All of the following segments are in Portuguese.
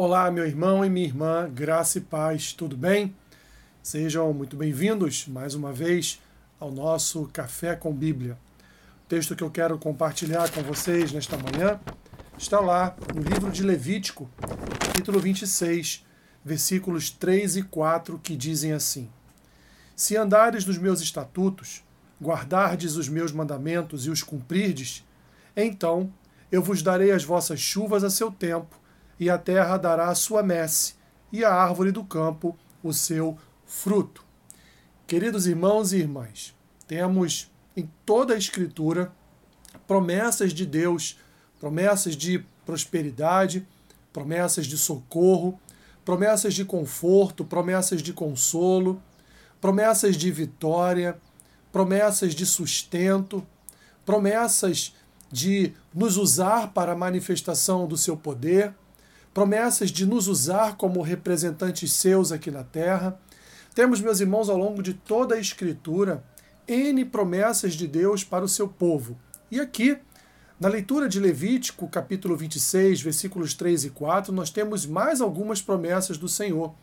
Olá, meu irmão e minha irmã, graça e paz, tudo bem? Sejam muito bem-vindos mais uma vez ao nosso Café com Bíblia. O texto que eu quero compartilhar com vocês nesta manhã está lá no livro de Levítico, capítulo 26, versículos 3 e 4, que dizem assim: Se andares nos meus estatutos, guardardes os meus mandamentos e os cumprirdes, então eu vos darei as vossas chuvas a seu tempo e a terra dará a sua messe, e a árvore do campo o seu fruto. Queridos irmãos e irmãs, temos em toda a Escritura promessas de Deus, promessas de prosperidade, promessas de socorro, promessas de conforto, promessas de consolo, promessas de vitória, promessas de sustento, promessas de nos usar para a manifestação do seu poder promessas de nos usar como representantes seus aqui na terra. Temos, meus irmãos, ao longo de toda a Escritura, N promessas de Deus para o seu povo. E aqui, na leitura de Levítico, capítulo 26, versículos 3 e 4, nós temos mais algumas promessas do Senhor.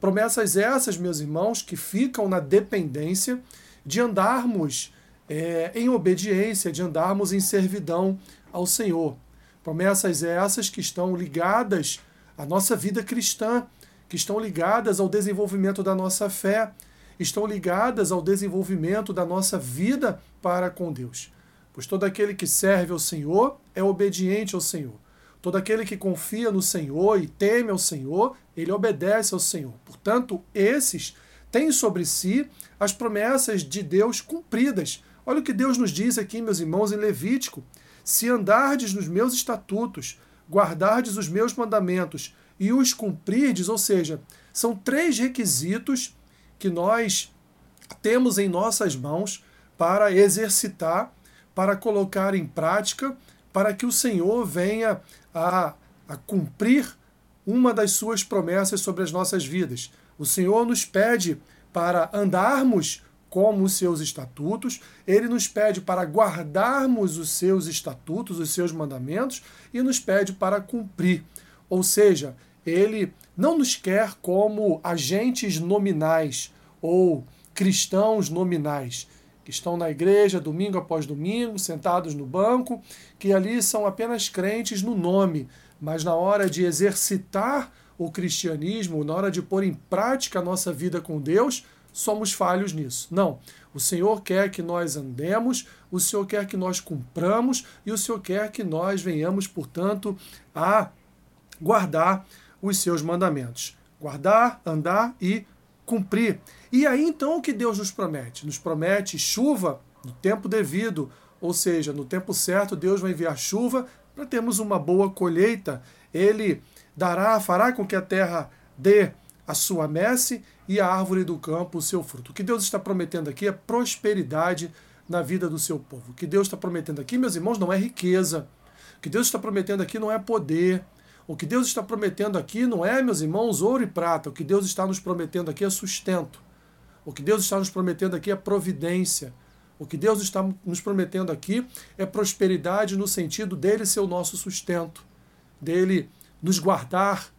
Promessas essas, meus irmãos, que ficam na dependência de andarmos é, em obediência, de andarmos em servidão ao Senhor. Promessas essas que estão ligadas à nossa vida cristã, que estão ligadas ao desenvolvimento da nossa fé, estão ligadas ao desenvolvimento da nossa vida para com Deus. Pois todo aquele que serve ao Senhor é obediente ao Senhor. Todo aquele que confia no Senhor e teme ao Senhor, ele obedece ao Senhor. Portanto, esses têm sobre si as promessas de Deus cumpridas. Olha o que Deus nos diz aqui, meus irmãos, em Levítico. Se andardes nos meus estatutos, guardardes os meus mandamentos e os cumprirdes, ou seja, são três requisitos que nós temos em nossas mãos para exercitar, para colocar em prática, para que o Senhor venha a, a cumprir uma das suas promessas sobre as nossas vidas. O Senhor nos pede para andarmos como os seus estatutos, ele nos pede para guardarmos os seus estatutos, os seus mandamentos, e nos pede para cumprir. Ou seja, ele não nos quer como agentes nominais ou cristãos nominais, que estão na igreja domingo após domingo, sentados no banco, que ali são apenas crentes no nome, mas na hora de exercitar o cristianismo, na hora de pôr em prática a nossa vida com Deus, somos falhos nisso. Não. O Senhor quer que nós andemos, o Senhor quer que nós cumpramos e o Senhor quer que nós venhamos, portanto, a guardar os seus mandamentos. Guardar, andar e cumprir. E aí então o que Deus nos promete? Nos promete chuva no tempo devido, ou seja, no tempo certo Deus vai enviar chuva para termos uma boa colheita. Ele dará, fará com que a terra dê a sua messe e a árvore do campo o seu fruto. O que Deus está prometendo aqui é prosperidade na vida do seu povo. O que Deus está prometendo aqui, meus irmãos, não é riqueza. O que Deus está prometendo aqui não é poder. O que Deus está prometendo aqui não é, meus irmãos, ouro e prata. O que Deus está nos prometendo aqui é sustento. O que Deus está nos prometendo aqui é providência. O que Deus está nos prometendo aqui é prosperidade no sentido dele ser o nosso sustento, dele nos guardar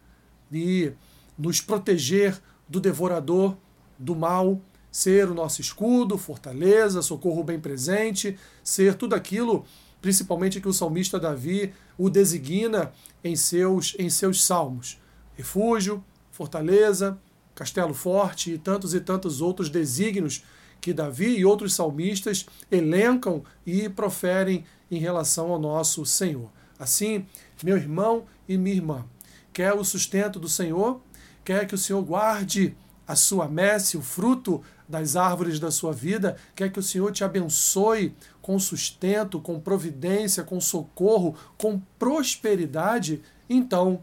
e nos proteger do devorador, do mal, ser o nosso escudo, fortaleza, socorro bem presente, ser tudo aquilo, principalmente que o salmista Davi o designa em seus, em seus salmos. Refúgio, fortaleza, castelo forte e tantos e tantos outros desígnios que Davi e outros salmistas elencam e proferem em relação ao nosso Senhor. Assim, meu irmão e minha irmã, quer o sustento do Senhor? quer que o Senhor guarde a sua messe, o fruto das árvores da sua vida, quer que o Senhor te abençoe com sustento, com providência, com socorro, com prosperidade, então,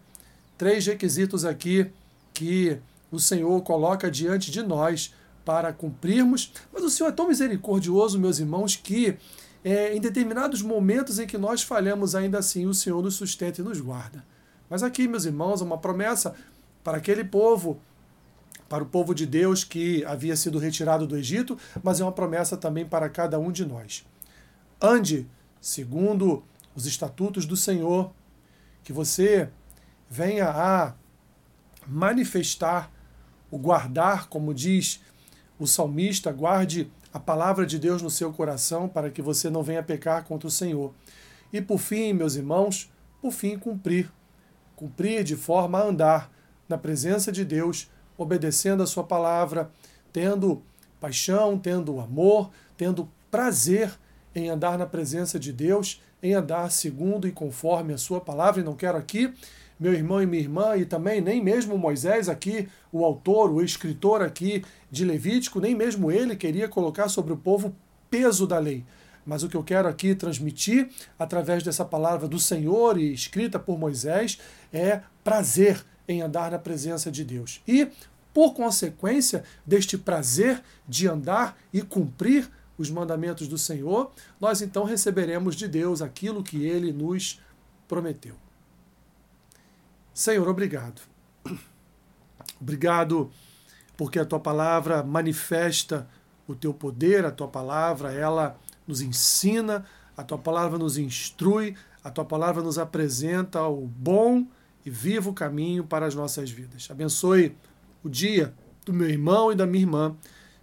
três requisitos aqui que o Senhor coloca diante de nós para cumprirmos. Mas o Senhor é tão misericordioso, meus irmãos, que é, em determinados momentos em que nós falhamos, ainda assim o Senhor nos sustenta e nos guarda. Mas aqui, meus irmãos, uma promessa para aquele povo, para o povo de Deus que havia sido retirado do Egito, mas é uma promessa também para cada um de nós. Ande segundo os estatutos do Senhor, que você venha a manifestar, o guardar, como diz o salmista, guarde a palavra de Deus no seu coração para que você não venha pecar contra o Senhor. E por fim, meus irmãos, por fim, cumprir. Cumprir de forma a andar na presença de Deus, obedecendo a sua palavra, tendo paixão, tendo amor, tendo prazer em andar na presença de Deus, em andar segundo e conforme a sua palavra. E não quero aqui, meu irmão e minha irmã, e também nem mesmo Moisés aqui, o autor, o escritor aqui de Levítico, nem mesmo ele queria colocar sobre o povo peso da lei. Mas o que eu quero aqui transmitir, através dessa palavra do Senhor e escrita por Moisés, é prazer em andar na presença de Deus. E, por consequência deste prazer de andar e cumprir os mandamentos do Senhor, nós então receberemos de Deus aquilo que ele nos prometeu. Senhor, obrigado. Obrigado porque a tua palavra manifesta o teu poder, a tua palavra, ela nos ensina, a tua palavra nos instrui, a tua palavra nos apresenta o bom e vivo caminho para as nossas vidas. Abençoe o dia do meu irmão e da minha irmã.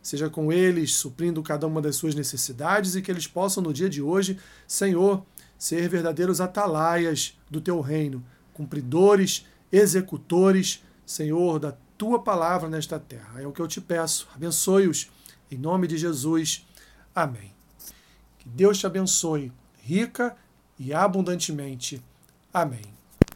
Seja com eles, suprindo cada uma das suas necessidades e que eles possam, no dia de hoje, Senhor, ser verdadeiros atalaias do teu reino, cumpridores, executores, Senhor, da tua palavra nesta terra. É o que eu te peço. Abençoe-os. Em nome de Jesus. Amém. Que Deus te abençoe rica e abundantemente. Amém.